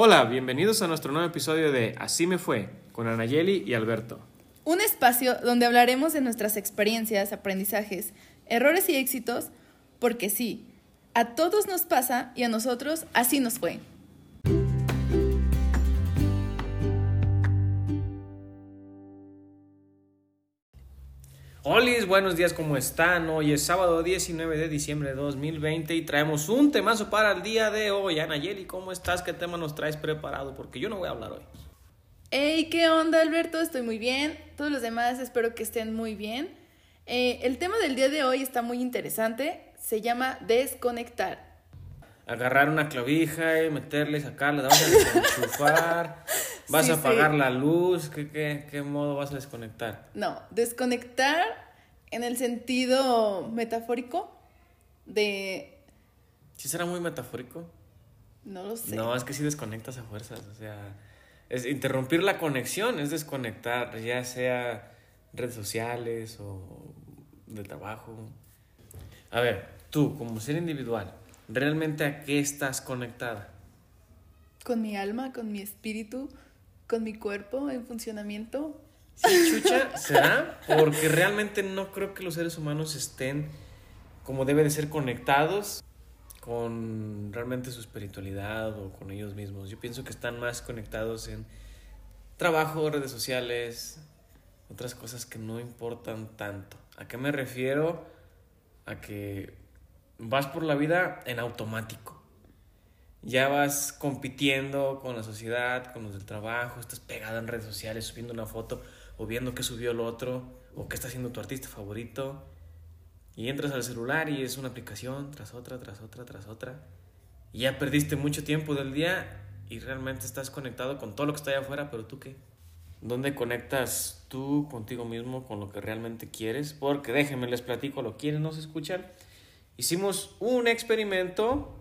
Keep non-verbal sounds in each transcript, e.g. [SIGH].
Hola, bienvenidos a nuestro nuevo episodio de Así me fue con Anayeli y Alberto. Un espacio donde hablaremos de nuestras experiencias, aprendizajes, errores y éxitos, porque sí, a todos nos pasa y a nosotros así nos fue. Hola, buenos días, ¿cómo están? Hoy es sábado 19 de diciembre de 2020 y traemos un temazo para el día de hoy. Anayeli, ¿cómo estás? ¿Qué tema nos traes preparado? Porque yo no voy a hablar hoy. Hey, ¿qué onda, Alberto? Estoy muy bien. Todos los demás espero que estén muy bien. Eh, el tema del día de hoy está muy interesante. Se llama desconectar. Agarrar una clavija y meterle, sacarla, vas [LAUGHS] a desenchufar, vas Sí, a apagar sí. la luz, ¿Qué, qué, ¿qué modo vas a desconectar? No, desconectar en el sentido metafórico de... ¿Sí será muy metafórico? No lo sé. No, es que sí desconectas a fuerzas, o sea, es interrumpir la conexión, es desconectar, ya sea redes sociales o de trabajo. A ver, tú como ser individual, ¿realmente a qué estás conectada? Con mi alma, con mi espíritu, con mi cuerpo en funcionamiento. Sí, chucha, ¿será? Porque realmente no creo que los seres humanos estén como debe de ser conectados con realmente su espiritualidad o con ellos mismos. Yo pienso que están más conectados en trabajo, redes sociales, otras cosas que no importan tanto. ¿A qué me refiero? A que vas por la vida en automático. Ya vas compitiendo con la sociedad, con los del trabajo, estás pegada en redes sociales, subiendo una foto o viendo qué subió el otro o qué está haciendo tu artista favorito. Y entras al celular y es una aplicación tras otra, tras otra, tras otra. Y ya perdiste mucho tiempo del día y realmente estás conectado con todo lo que está allá afuera, pero tú qué? ¿Dónde conectas tú contigo mismo con lo que realmente quieres? Porque déjenme les platico lo quienes nos escuchan. Hicimos un experimento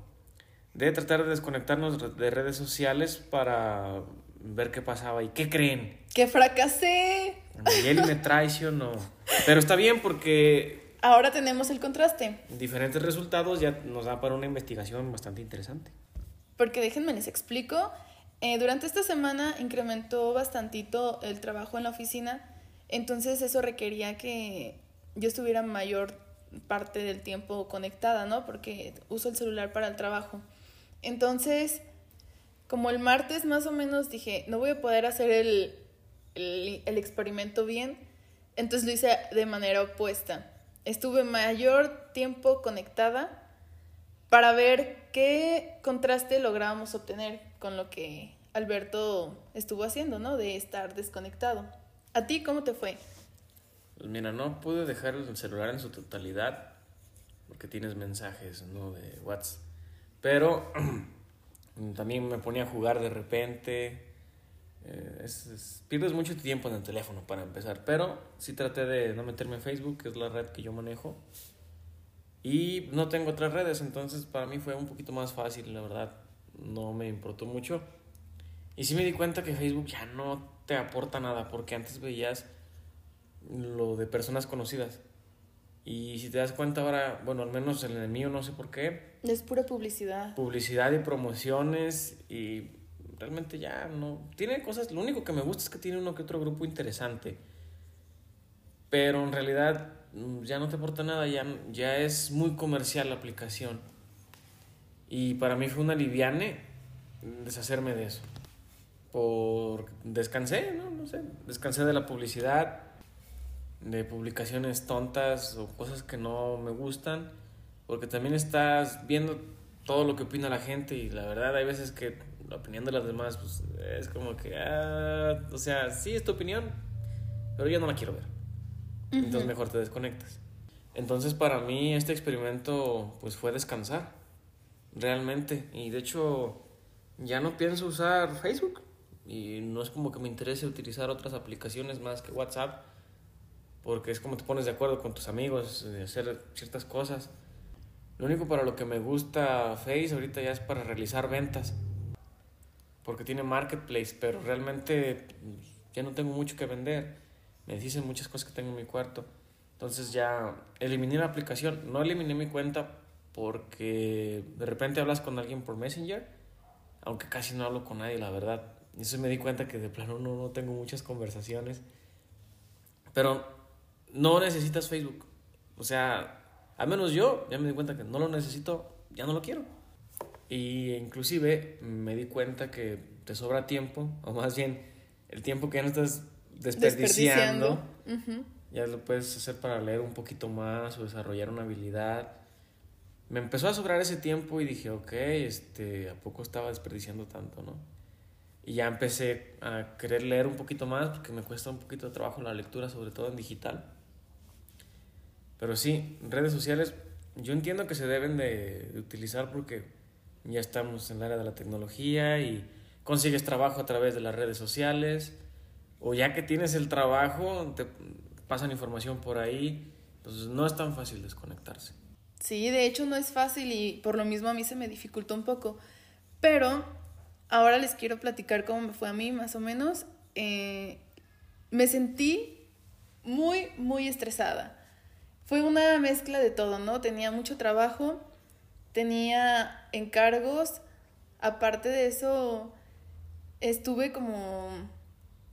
de tratar de desconectarnos de redes sociales para ver qué pasaba y qué creen. ¡Que fracasé! Nayeli me traicionó. Pero está bien porque Ahora tenemos el contraste. diferentes resultados ya nos da para una investigación bastante interesante. Porque déjenme les explico. Eh, durante esta semana incrementó bastantito el trabajo en la oficina, entonces eso requería que yo estuviera mayor parte del tiempo conectada, ¿no? Porque uso el celular para el trabajo. Entonces, como el martes más o menos dije, no voy a poder hacer el, el, experimento bien, entonces lo hice de manera opuesta. Estuve mayor tiempo conectada para ver qué contraste lográbamos obtener con lo que Alberto estuvo haciendo, ¿no? De estar desconectado. ¿A ti cómo te fue? Pues mira, no pude dejar el celular en su totalidad porque tienes mensajes, ¿no? De WhatsApp. Pero [CLEARS THROAT] también me ponía a jugar de repente. Eh, es- es- pierdes mucho tiempo en el teléfono para empezar. Pero sí traté de no meterme en Facebook, que es la red que yo manejo. Y no tengo otras redes, entonces para mí fue un poquito más fácil, la verdad. No me importó mucho. Y sí me di cuenta que Facebook ya no te aporta nada, porque antes veías lo de personas conocidas. Y si te das cuenta ahora, bueno, al menos en el mío no sé por qué, Es pura publicidad. publicidad y promociones y realmente ya no tiene cosas, lo único que me gusta es que tiene uno que otro grupo interesante. Pero en realidad mm, ya no te aporta nada, ya, ya es muy comercial la aplicación. Y para mí fue una liviane deshacerme de eso. Por descansé, ¿no? No sé, descansé de la publicidad, de publicaciones tontas o cosas que no me gustan, porque también estás viendo todo lo que opina la gente y la verdad hay veces que la opinión de las demás pues, es como que, ah, o sea, sí es tu opinión, pero yo no la quiero ver. Entonces mejor te desconectas. Entonces para mí este experimento pues fue descansar, realmente. Y de hecho ya no pienso usar Facebook y no es como que me interese utilizar otras aplicaciones más que WhatsApp porque es como te pones de acuerdo con tus amigos, de hacer ciertas cosas. Lo único para lo que me gusta Face ahorita ya es para realizar ventas. Porque tiene marketplace, pero realmente ya no tengo mucho que vender. Me dicen muchas cosas que tengo en mi cuarto. Entonces ya eliminé la aplicación. No eliminé mi cuenta porque de repente hablas con alguien por Messenger. aunque casi no hablo con nadie, la verdad. Eso me di cuenta que de plano no, no tengo muchas conversaciones. Pero no necesitas Facebook. O sea, al menos yo ya me di cuenta que no lo necesito, ya no lo quiero. Y inclusive me di cuenta que te sobra tiempo, o más bien el tiempo que ya no estás desperdiciando, ya lo puedes hacer para leer un poquito más o desarrollar una habilidad. Me empezó a sobrar ese tiempo y dije, ok, este, ¿a poco estaba desperdiciando tanto, no? Y ya empecé a querer leer un poquito más porque me cuesta un poquito de trabajo la lectura, sobre todo en digital. Pero sí, redes sociales yo entiendo que se deben de, de utilizar porque ya estamos en el área de la tecnología y consigues trabajo a través de las redes sociales o ya que tienes el trabajo te pasan información por ahí, entonces no es tan fácil desconectarse. Sí, de hecho no es fácil y por lo mismo a mí se me dificultó un poco, pero ahora les quiero platicar cómo me fue a mí más o menos. Eh, me sentí muy, muy estresada. Fue una mezcla de todo, ¿no? Tenía mucho trabajo, tenía encargos, aparte de eso, estuve como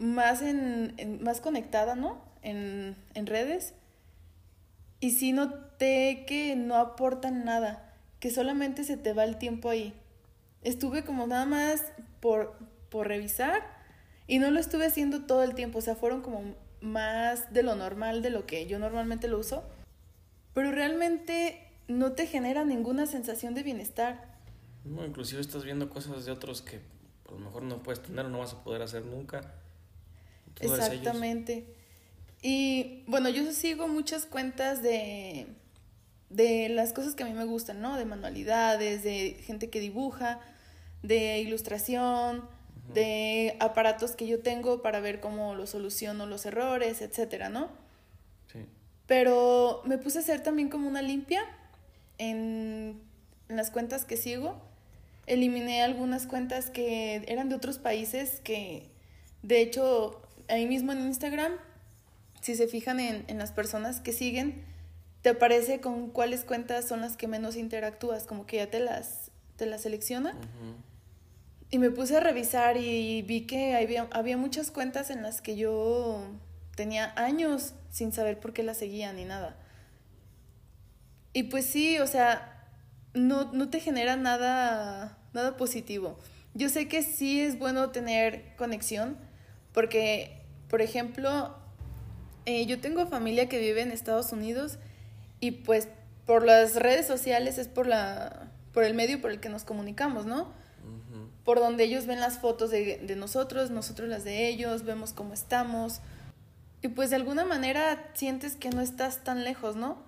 más, en, más conectada, ¿no? En, en redes. Y sí noté que no aportan nada, que solamente se te va el tiempo ahí. Estuve como nada más por, por revisar y no lo estuve haciendo todo el tiempo, o sea, fueron como más de lo normal, de lo que yo normalmente lo uso, pero realmente no te genera ninguna sensación de bienestar. No, inclusive estás viendo cosas de otros que a lo mejor no puedes tener o no vas a poder hacer nunca. Exactamente. Y bueno, yo sigo muchas cuentas de, de las cosas que a mí me gustan, ¿no? De manualidades, de gente que dibuja, de ilustración, de aparatos que yo tengo para ver cómo lo soluciono los errores, etcétera, ¿no? Pero me puse a hacer también como una limpia en, en las cuentas que sigo eliminé algunas cuentas que eran de otros países que, de hecho, ahí mismo en Instagram, si se fijan en, en las personas que siguen, te aparece con cuáles cuentas son las que menos interactúas, como que ya te las, te las selecciona. Y me puse a revisar y vi que había, había muchas cuentas en las que yo tenía años sin saber por qué las seguía ni nada. Y pues sí, o sea, no, no te genera nada, nada positivo. Yo sé que sí es bueno tener conexión, porque, por ejemplo, eh, yo tengo familia que vive en Estados Unidos y pues por las redes sociales es por, la, por el medio por el que nos comunicamos, ¿no? Por donde ellos ven las fotos de, de nosotros, nosotros las de ellos, vemos cómo estamos. Y pues de alguna manera sientes que no estás tan lejos, ¿no?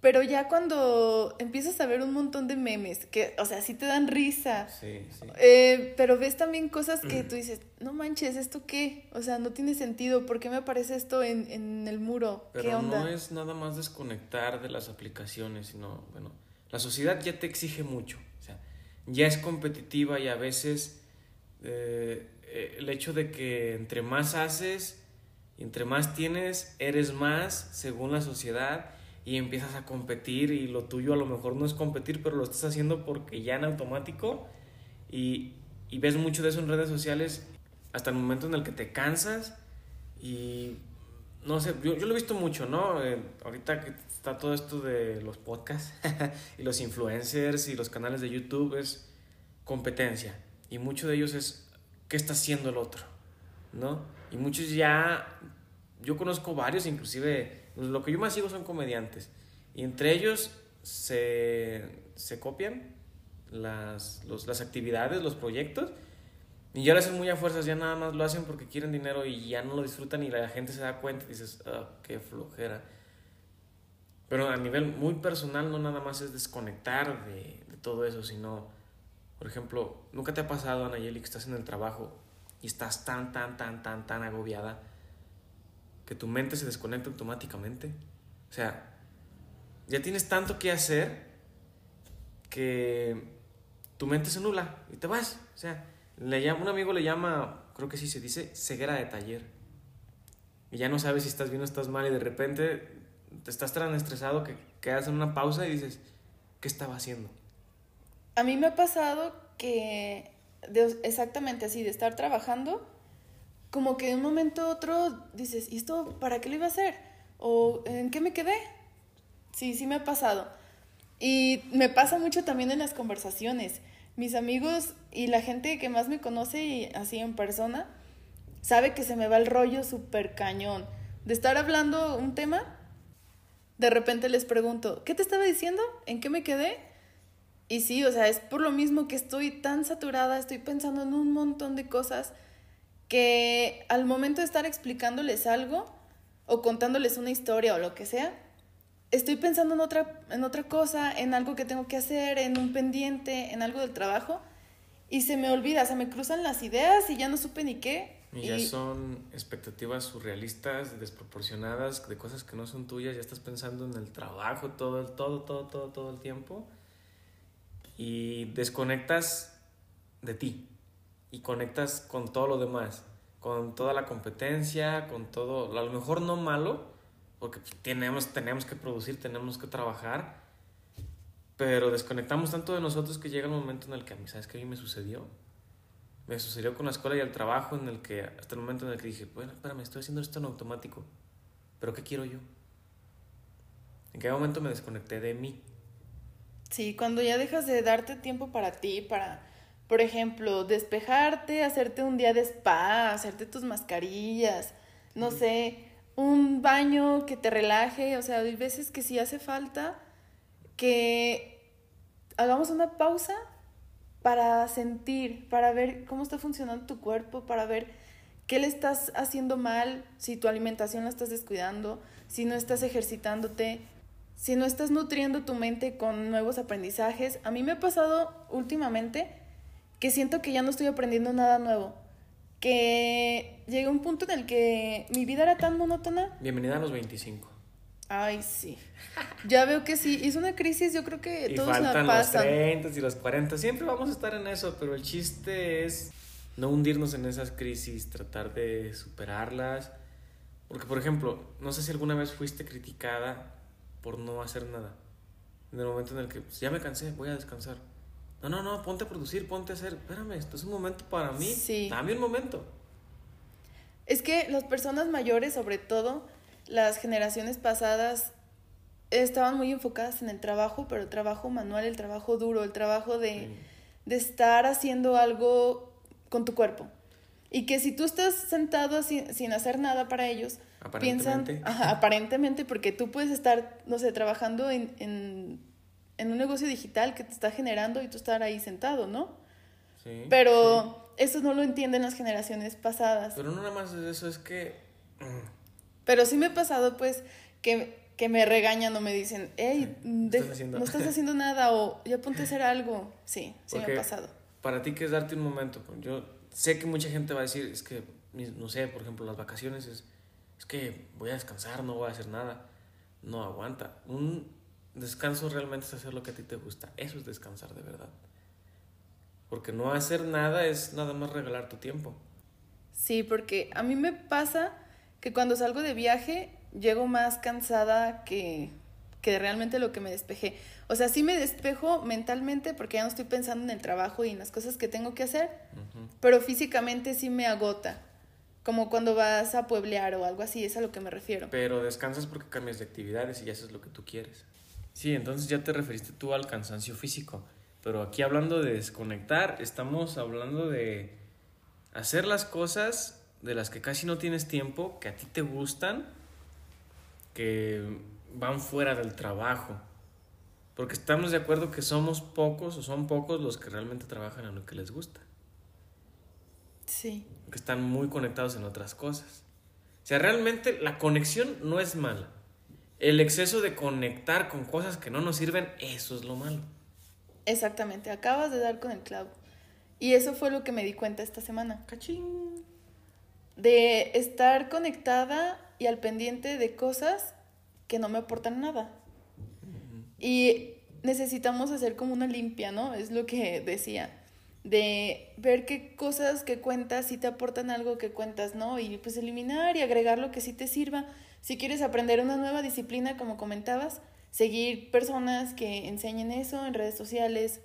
Pero ya cuando empiezas a ver un montón de memes, que, o sea, sí te dan risa. Sí, sí. Eh, pero ves también cosas que [CLEARS THROAT] tú dices, no manches, ¿esto qué? O sea, no tiene sentido. ¿Por qué me aparece esto en, en el muro? ¿Qué onda? no es nada más desconectar de las aplicaciones, sino, bueno, la sociedad ya te exige mucho. O sea, ya es competitiva y a veces eh, eh, el hecho de que entre más haces, entre más tienes, eres más según la sociedad y empiezas a competir y lo tuyo a lo mejor no es competir, pero lo estás haciendo porque ya en automático y, y ves mucho de eso en redes sociales hasta el momento en el que te cansas y no sé, yo, yo lo he visto mucho, ¿no? Eh, ahorita está todo esto de los podcasts [LAUGHS] y los influencers y los canales de YouTube es competencia y mucho de ellos es qué está haciendo el otro, ¿no? Y muchos ya, yo conozco varios, inclusive pues, lo que yo más sigo son comediantes. Y entre ellos se, se copian las, los, las actividades, los proyectos. Y ya lo hacen muy a fuerzas, ya nada más lo hacen porque quieren dinero y ya no lo disfrutan y la gente se da cuenta y dices, ah, qué flojera. Pero a nivel muy personal no nada más es desconectar de, de todo eso, sino, por ejemplo, ¿nunca te ha pasado, Anayeli, que estás en el trabajo y estás tan, tan, tan, tan, tan agobiada? que tu mente se desconecta automáticamente. O sea, ya tienes tanto que hacer que tu mente se nula y te vas. O sea, le llama, un amigo le llama, creo que sí se dice, ceguera de taller. Y ya no sabes si estás bien o estás mal y de repente te estás tan estresado que quedas en una pausa y dices, ¿qué estaba haciendo? A mí me ha pasado que de- exactamente así, de estar trabajando, como que de un momento a otro dices, ¿y esto para qué lo iba a hacer? ¿O en qué me quedé? Sí, sí me ha pasado. Y me pasa mucho también en las conversaciones. Mis amigos y la gente que más me conoce y así en persona, sabe que se me va el rollo súper cañón. De estar hablando un tema, de repente les pregunto, ¿qué te estaba diciendo? ¿En qué me quedé? Y sí, o sea, es por lo mismo que estoy tan saturada, estoy pensando en un montón de cosas que al momento de estar explicándoles algo o contándoles una historia o lo que sea, estoy pensando en otra, en otra cosa, en algo que tengo que hacer, en un pendiente, en algo del trabajo, y se me olvida, se me cruzan las ideas y ya no supe ni qué. Y ya son expectativas surrealistas, desproporcionadas, de cosas que no son tuyas, ya estás pensando en el trabajo todo todo, todo, todo, todo el tiempo. Y desconectas de ti. Y conectas con todo lo demás. Con toda la competencia, con todo, a lo mejor no malo, porque tenemos, tenemos que producir, tenemos que trabajar, pero desconectamos tanto de nosotros que llega el momento en el que a mí, ¿sabes qué a mí me sucedió? Me sucedió con la escuela y el trabajo en el que, hasta el momento en el que dije, bueno, espérame, estoy haciendo esto en automático, pero ¿qué quiero yo? ¿En qué momento me desconecté de mí? Sí, cuando ya dejas de darte tiempo para ti, para, por ejemplo, despejarte, hacerte un día de spa, hacerte tus mascarillas, no sé, un baño que te relaje, o sea, hay veces que sí hace falta que hagamos una pausa para sentir, para ver cómo está funcionando tu cuerpo, para ver qué le estás haciendo mal, si tu alimentación la estás descuidando, si no estás ejercitándote, si no estás nutriendo tu mente con nuevos aprendizajes. A mí me ha pasado últimamente que siento que ya no estoy aprendiendo nada nuevo, que llegué a un punto en el que mi vida era tan monótona. Bienvenida a los 25. Ay, sí. Ya veo que sí. Es una crisis, yo creo que Y todos la faltan los pasan. 30 y los 40. Siempre vamos a estar en eso, pero el chiste es no hundirnos en esas crisis, tratar de superarlas. Porque, por ejemplo, no sé si alguna vez fuiste criticada por no hacer nada. En el momento en el que pues, ya me cansé, voy a descansar. No, no, no, ponte a producir, ponte a hacer. Espérame, esto es un momento para mí. Sí. Dame un momento. Es que las personas mayores, sobre todo las generaciones pasadas, estaban muy enfocadas en el trabajo, pero el trabajo manual, el trabajo duro, el trabajo de, Sí. de estar haciendo algo con tu cuerpo. Y que si tú estás sentado sin, sin hacer nada para ellos, piensan, Aparentemente. ajá, aparentemente, porque tú puedes estar, no sé, trabajando en, en, en un negocio digital que te está generando y tú estar ahí sentado, ¿no? Sí, Pero eso no lo entienden las generaciones pasadas. Pero no nada más es eso, es que. mm, Pero sí me ha pasado, pues, que, que me regañan o me dicen, hey, ¿qué de- estás haciendo? no estás [LAUGHS] haciendo nada o ya ponte a hacer algo. Sí, sí me ha pasado. Para ti, que es darte un momento? Yo sé que mucha gente va a decir, es que, no sé, por ejemplo, las vacaciones es, es que voy a descansar, no voy a hacer nada. No aguanta. Un descanso realmente es hacer lo que a ti te gusta. Eso es descansar de verdad. Porque no hacer nada es nada más regalar tu tiempo. Sí, porque a mí me pasa que cuando salgo de viaje llego más cansada que, que realmente lo que me despejé. O sea, sí me despejo mentalmente porque ya no estoy pensando en el trabajo y en las cosas que tengo que hacer, pero físicamente sí me agota. Como cuando vas a pueblear o algo así, es a lo que me refiero. Pero descansas porque cambias de actividades y ya haces lo que tú quieres. Sí, entonces ya te referiste tú al cansancio físico. Pero aquí hablando de desconectar, estamos hablando de hacer las cosas de las que casi no tienes tiempo, que a ti te gustan, que van fuera del trabajo. Porque estamos de acuerdo que somos pocos o son pocos los que realmente trabajan en lo que les gusta Sí. Que están muy conectados en otras cosas. O sea, realmente la conexión no es mala. El exceso de conectar con cosas que no nos sirven, eso es lo malo. Exactamente, acabas de dar con el clavo. Y eso fue lo que me di cuenta esta semana. Cachín. De estar conectada y al pendiente de cosas que no me aportan nada. Y necesitamos hacer como una limpia, ¿no? Es lo que decía. De ver qué cosas que cuentas sí te aportan algo que cuentas, ¿no? Y pues eliminar y agregar lo que sí te sirva. Si quieres aprender una nueva disciplina, como comentabas, seguir personas que enseñen eso en redes sociales,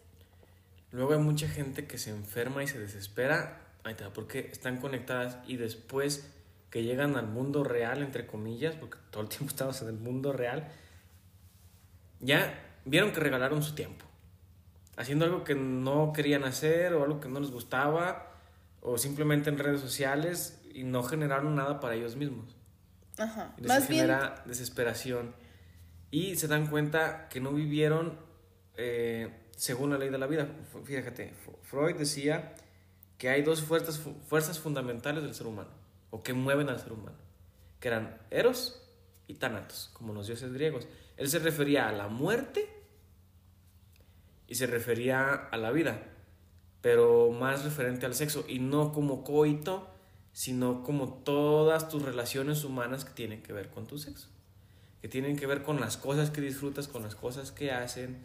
Luego hay mucha gente que se enferma y se desespera, porque están conectadas y después que llegan al mundo real, entre comillas, porque todo el [LAUGHS] tiempo estamos en el mundo real, ya vieron que regalaron su tiempo, haciendo algo que no querían hacer o algo que no les gustaba, o simplemente en redes sociales y no generaron nada para ellos mismos. Ajá. Y les Más bien, genera desesperación. Y se dan cuenta que no vivieron eh, según la ley de la vida. Fíjate, Freud decía que hay dos fuerzas, fu- fuerzas fundamentales del ser humano, o que mueven al ser humano, que eran Eros y Thanatos, como los dioses griegos. Él se refería a la muerte y se refería a la vida, pero más referente al sexo, y no como coito, sino como todas tus relaciones humanas que tienen que ver con tu sexo, que tienen que ver con las cosas que disfrutas, con las cosas que hacen,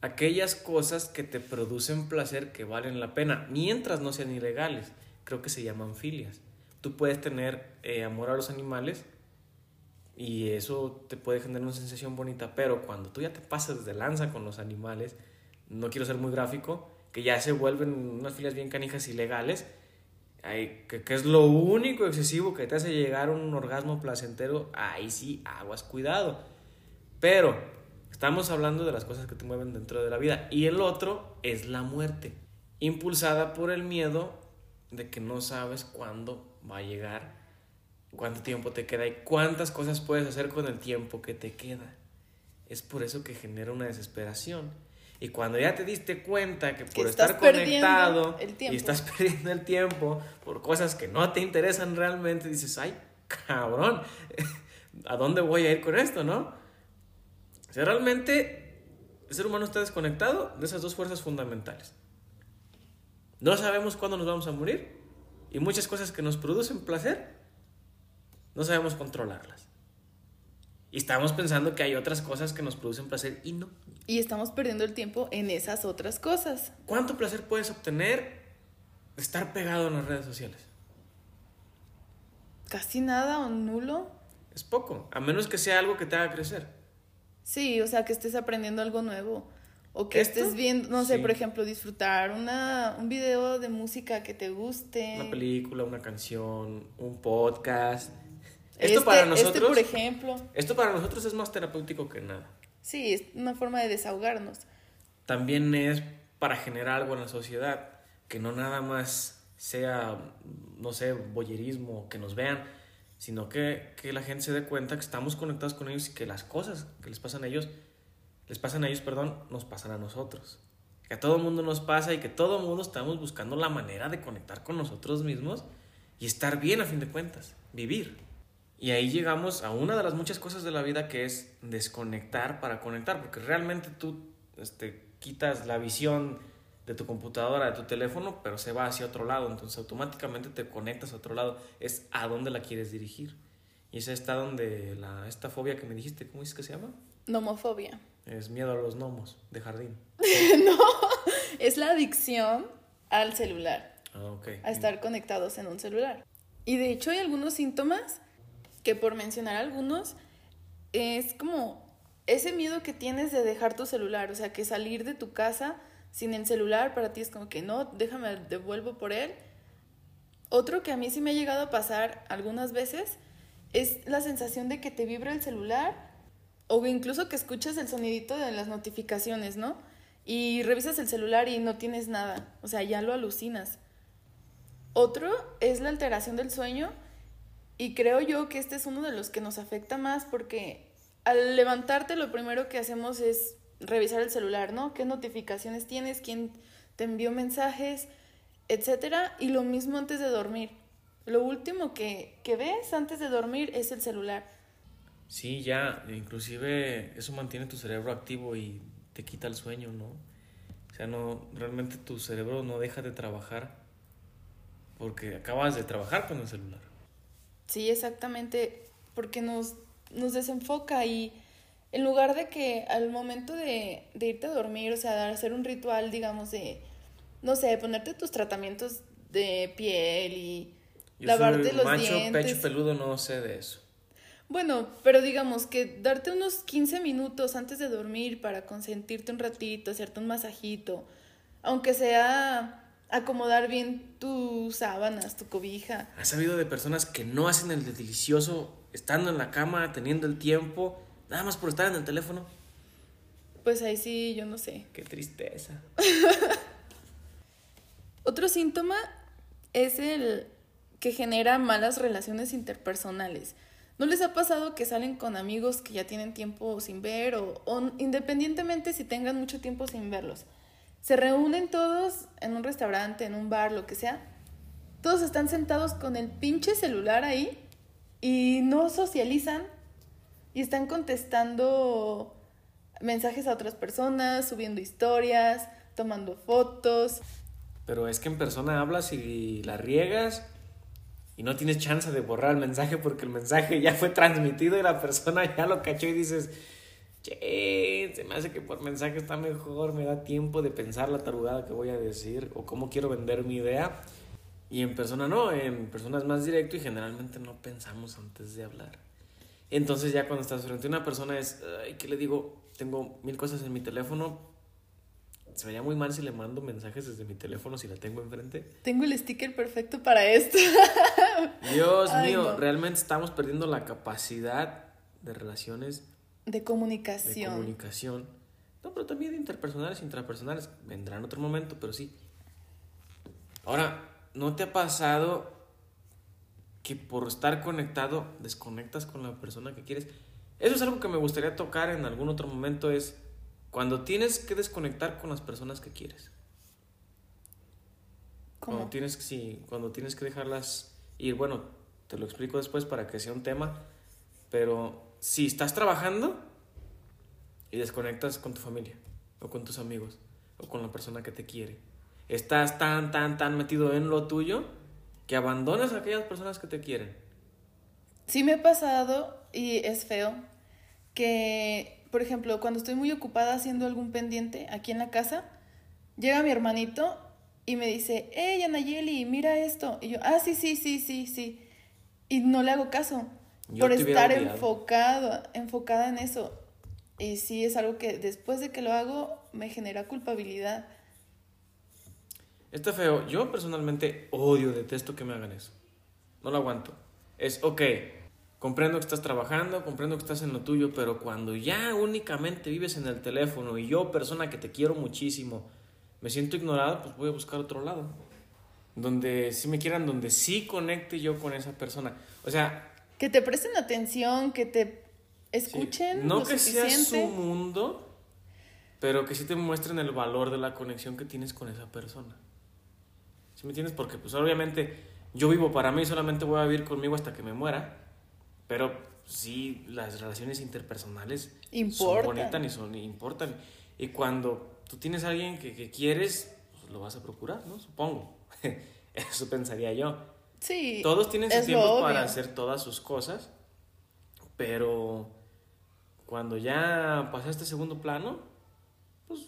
aquellas cosas que te producen placer que valen la pena, mientras no sean ilegales, creo que se llaman filias. Tú puedes tener eh, amor a los animales y eso te puede generar una sensación bonita, pero cuando tú ya te pasas de lanza con los animales, no quiero ser muy gráfico, que ya se vuelven unas filias bien canijas ilegales, ay, que, que es lo único excesivo que te hace llegar un orgasmo placentero, ahí sí, aguas, cuidado. Pero estamos hablando de las cosas que te mueven dentro de la vida. Y el otro es la muerte, impulsada por el miedo de que no sabes cuándo va a llegar, cuánto tiempo te queda y cuántas cosas puedes hacer con el tiempo que te queda. Es por eso que genera una desesperación. Y cuando ya te diste cuenta que por estás estar conectado y estás perdiendo el tiempo por cosas que no te interesan realmente, dices, ay, cabrón, [LAUGHS] ¿a dónde voy a ir con esto, no? O sea, realmente el ser humano está desconectado de esas dos fuerzas fundamentales. No sabemos cuándo nos vamos a morir y muchas cosas que nos producen placer no sabemos controlarlas. Y estamos pensando que hay otras cosas que nos producen placer y no. y estamos perdiendo el tiempo en esas otras cosas. ¿Cuánto placer puedes obtener de estar pegado en las redes sociales? Casi nada o nulo. Es poco, a menos que sea algo que te haga crecer. Sí, o sea, que estés aprendiendo algo nuevo. O que ¿Esto? estés viendo, no sé, Sí. por ejemplo, disfrutar una, un video de música que te guste. Una película, una canción, un podcast. Esto Este- para Este, nosotros, por ejemplo. esto para nosotros es más terapéutico que nada. Sí, es una forma de desahogarnos. También es para generar algo en la sociedad, que no nada más sea, no sé, boyerismo, que nos vean, sino que, que la gente se dé cuenta que estamos conectados con ellos y que las cosas que les pasan a ellos, les pasan a ellos, perdón, nos pasan a nosotros. Que a todo el mundo nos pasa y que todo el mundo estamos buscando la manera de conectar con nosotros mismos y estar bien a fin de cuentas, vivir. Y ahí llegamos a una de las muchas cosas de la vida que es desconectar para conectar, porque realmente tú este, quitas la visión de tu computadora, de tu teléfono, pero se va hacia otro lado, entonces automáticamente te conectas a otro lado, es a dónde la quieres dirigir. Y esa está donde la, esta fobia que me dijiste, ¿cómo dices que se llama? Nomofobia. Es miedo a los gnomos de jardín. [LAUGHS] Es la adicción al celular, Ah, ok. a estar conectados en un celular. Y de hecho hay algunos síntomas que por mencionar algunos, es como ese miedo que tienes de dejar tu celular, o sea, que salir de tu casa sin el celular para ti es como que no, déjame, devuelvo por él. Otro que a mí sí me ha llegado a pasar algunas veces es la sensación de que te vibra el celular o incluso que escuchas el sonidito de las notificaciones, ¿no? Y revisas el celular y no tienes nada, o sea, ya lo alucinas. Otro es la alteración del sueño y creo yo que este es uno de los que nos afecta más porque al levantarte lo primero que hacemos es revisar el celular, ¿no? ¿Qué notificaciones tienes? ¿Quién te envió mensajes? Etcétera. Y lo mismo antes de dormir. Lo último que, que ves antes de dormir es el celular. Sí, ya, inclusive eso mantiene tu cerebro activo y te quita el sueño, ¿no? O sea, no, realmente tu cerebro no deja de trabajar porque acabas de trabajar con el celular. Sí, exactamente, porque nos, nos desenfoca y en lugar de que al momento de, de irte a dormir, o sea, de hacer un ritual, digamos, de, no sé, ponerte tus tratamientos de piel y Yo lavarte soy los macho, dientes. pecho peludo, no sé de eso. Bueno, pero digamos que darte unos 15 minutos antes de dormir para consentirte un ratito, hacerte un masajito, Aunque sea acomodar bien tus sábanas, tu cobija. ¿Has sabido de personas que no hacen el delicioso estando en la cama, teniendo el tiempo, nada más por estar en el teléfono? Pues ahí sí, yo no sé. Qué tristeza. [LAUGHS] Otro síntoma es el que genera malas relaciones interpersonales. ¿No les ha pasado que salen con amigos que ya tienen tiempo sin ver o, o, independientemente si tengan mucho tiempo sin verlos? Se reúnen todos en un restaurante, en un bar, lo que sea. Todos están sentados con el pinche celular ahí y no socializan y están contestando mensajes a otras personas, subiendo historias, tomando fotos. Pero es que en persona hablas y la riegas y no tienes chance de borrar el mensaje porque el mensaje ya fue transmitido y la persona ya lo cachó y dices, che, se me hace que por mensaje está mejor, me da tiempo de pensar la tarugada que voy a decir o cómo quiero vender mi idea. Y en persona no, en persona es más directo y generalmente no pensamos antes de hablar. Entonces ya cuando estás frente a una persona es, ay, ¿qué le digo? Tengo mil cosas en mi teléfono, se vería muy mal si le mando mensajes desde mi teléfono si la tengo enfrente. Tengo el sticker perfecto para esto. Dios [LAUGHS] Ay, mío, no. realmente estamos perdiendo la capacidad de relaciones. De comunicación. De comunicación. No, pero también de interpersonales, intrapersonales. Vendrá en otro momento, pero sí. Ahora, ¿no te ha pasado que por estar conectado desconectas con la persona que quieres? Eso es algo que me gustaría tocar en algún otro momento, es cuando tienes que desconectar con las personas que quieres. ¿Cómo? Cuando tienes, sí, cuando tienes que dejarlas ir, bueno, te lo explico después para que sea un tema, pero si estás trabajando y desconectas con tu familia, o con tus amigos, o con la persona que te quiere, estás tan, tan, tan metido en lo tuyo que abandonas a aquellas personas que te quieren. Sí me ha pasado y es feo que por ejemplo, cuando estoy muy ocupada haciendo algún pendiente aquí en la casa, llega mi hermanito y me dice, hey, Anayeli, mira esto. Y yo, ah, sí, sí, sí, sí, sí. Y no le hago caso Yo por estar enfocado, enfocada en eso. Y sí es algo que después de que lo hago me genera culpabilidad. Está feo. Yo personalmente odio, detesto que me hagan eso. No lo aguanto. Es, ok, comprendo que estás trabajando, comprendo que estás en lo tuyo, pero cuando ya únicamente vives en el teléfono y yo, persona que te quiero muchísimo, me siento ignorado, pues voy a buscar otro lado. Donde sí me quieran, donde sí conecte yo con esa persona. O sea, Que te presten atención, que te sí, escuchen no lo que sea su suficiente. mundo, pero que sí te muestren el valor de la conexión que tienes con esa persona. ¿Sí me entiendes? Porque pues obviamente yo vivo para mí, solamente voy a vivir conmigo hasta que me muera, pero sí las relaciones interpersonales son Importan. bonitas y son importan. Y cuando tú tienes a alguien que, que quieres, pues lo vas a procurar, ¿no? Supongo. [LAUGHS] Eso pensaría yo. Sí. Todos tienen su tiempo para hacer todas sus cosas, pero cuando ya pasaste segundo plano, pues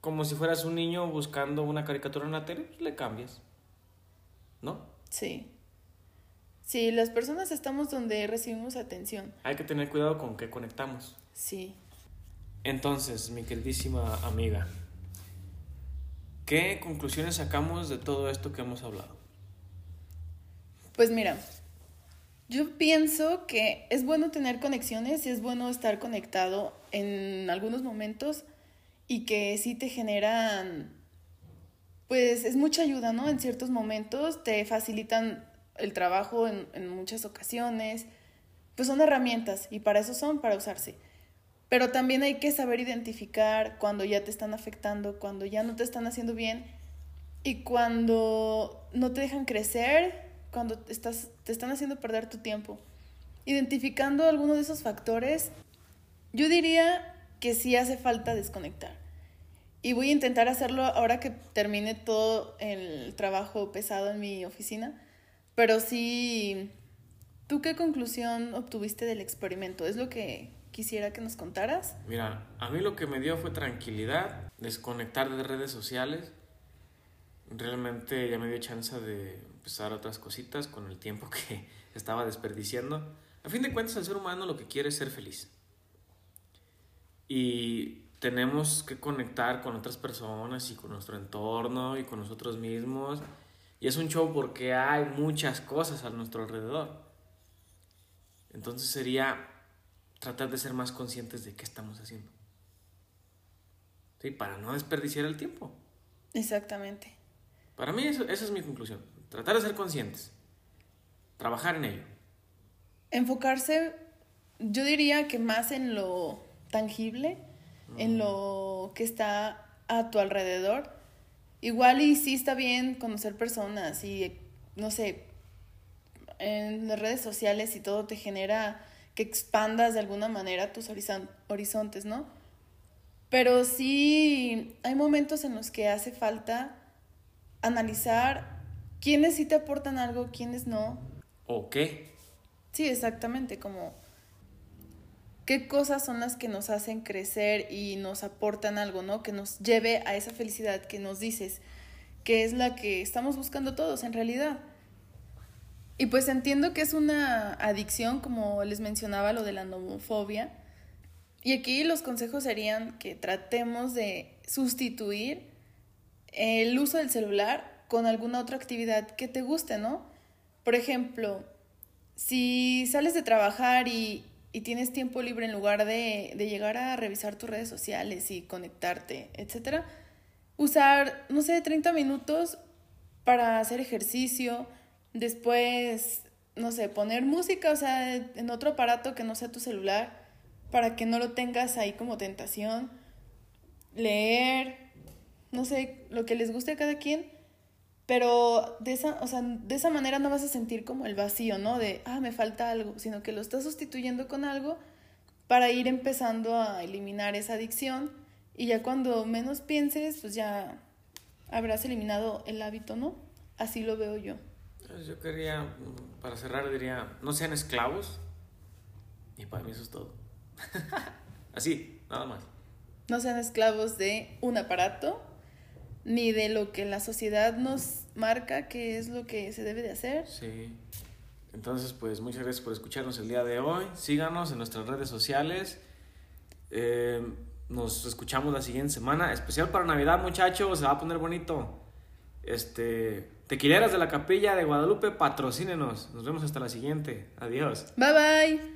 como si fueras un niño buscando una caricatura en la tele, pues le cambias. ¿No? Sí. Sí, las personas estamos donde recibimos atención. Hay que tener cuidado con qué conectamos. Sí. Entonces, mi queridísima amiga, ¿qué conclusiones sacamos de todo esto que hemos hablado? Pues mira, yo pienso que es bueno tener conexiones y es bueno estar conectado en algunos momentos y que sí te generan, pues es mucha ayuda, ¿no? En ciertos momentos te facilitan el trabajo en, en muchas ocasiones, pues son herramientas y para eso son, para usarse. Pero también hay que saber identificar cuando ya te están afectando, cuando ya no te están haciendo bien y cuando no te dejan crecer, cuando estás, te están haciendo perder tu tiempo. Identificando alguno de esos factores, yo diría que sí hace falta desconectar. Y voy a intentar hacerlo ahora que termine todo el trabajo pesado en mi oficina. Pero sí, ¿tú qué conclusión obtuviste del experimento? ¿Es lo que quisiera que nos contaras? Mira, a mí lo que me dio fue tranquilidad, desconectar de redes sociales. Realmente ya me dio chance de empezar otras cositas con el tiempo [LAUGHS] que estaba desperdiciando. A fin de cuentas, el ser humano lo que quiere es ser feliz. Y tenemos que conectar con otras personas y con nuestro entorno y con nosotros mismos. Y es un show porque hay muchas cosas a nuestro alrededor. Entonces sería tratar de ser más conscientes de qué estamos haciendo. Sí, para no desperdiciar el tiempo. Exactamente. Para mí eso, esa es mi conclusión. Tratar de ser conscientes. Trabajar en ello. Enfocarse, yo diría que más en lo tangible, en lo que está a tu alrededor. Igual y sí está bien conocer personas y, no sé, en las redes sociales y todo te genera que expandas de alguna manera tus horizontes, ¿no? Pero sí hay momentos en los que hace falta analizar quiénes sí te aportan algo, quiénes no. ¿O qué? Sí, exactamente, como qué cosas son las que nos hacen crecer y nos aportan algo, ¿no? Que nos lleve a esa felicidad que nos dices, que es la que estamos buscando todos en realidad. Y pues entiendo que es una adicción, como les mencionaba lo de la nomofobia. Y aquí los consejos serían que tratemos de sustituir el uso del celular con alguna otra actividad que te guste, ¿no? Por ejemplo, si sales de trabajar y, y tienes tiempo libre en lugar de, de, llegar a revisar tus redes sociales y conectarte, etc., usar, no sé, 30 minutos para hacer ejercicio, Después, no sé, poner música, o sea, en otro aparato que no sea tu celular, para que no lo tengas ahí como tentación. Leer, no sé, lo que les guste a cada quien. Pero de esa, o sea, de esa manera no vas a sentir como el vacío, ¿no? De, ah, me falta algo, sino que lo estás sustituyendo con algo para ir empezando a eliminar esa adicción y ya cuando menos pienses, pues ya habrás eliminado el hábito, ¿no? Así lo veo yo. Pues yo quería, para cerrar, diría, no sean esclavos. Y para mí eso es todo. [LAUGHS] Así, nada más. No sean esclavos de un aparato, ni de lo que la sociedad nos marca que es lo que se debe de hacer. Sí. Entonces, pues muchas gracias por escucharnos el día de hoy. Síganos en nuestras redes sociales. Eh, nos escuchamos la siguiente semana. Especial para Navidad, muchachos. Se va a poner bonito. Este, Tequileras de la Capilla de Guadalupe, patrocínenos. Nos vemos hasta la siguiente. Adiós. Bye bye.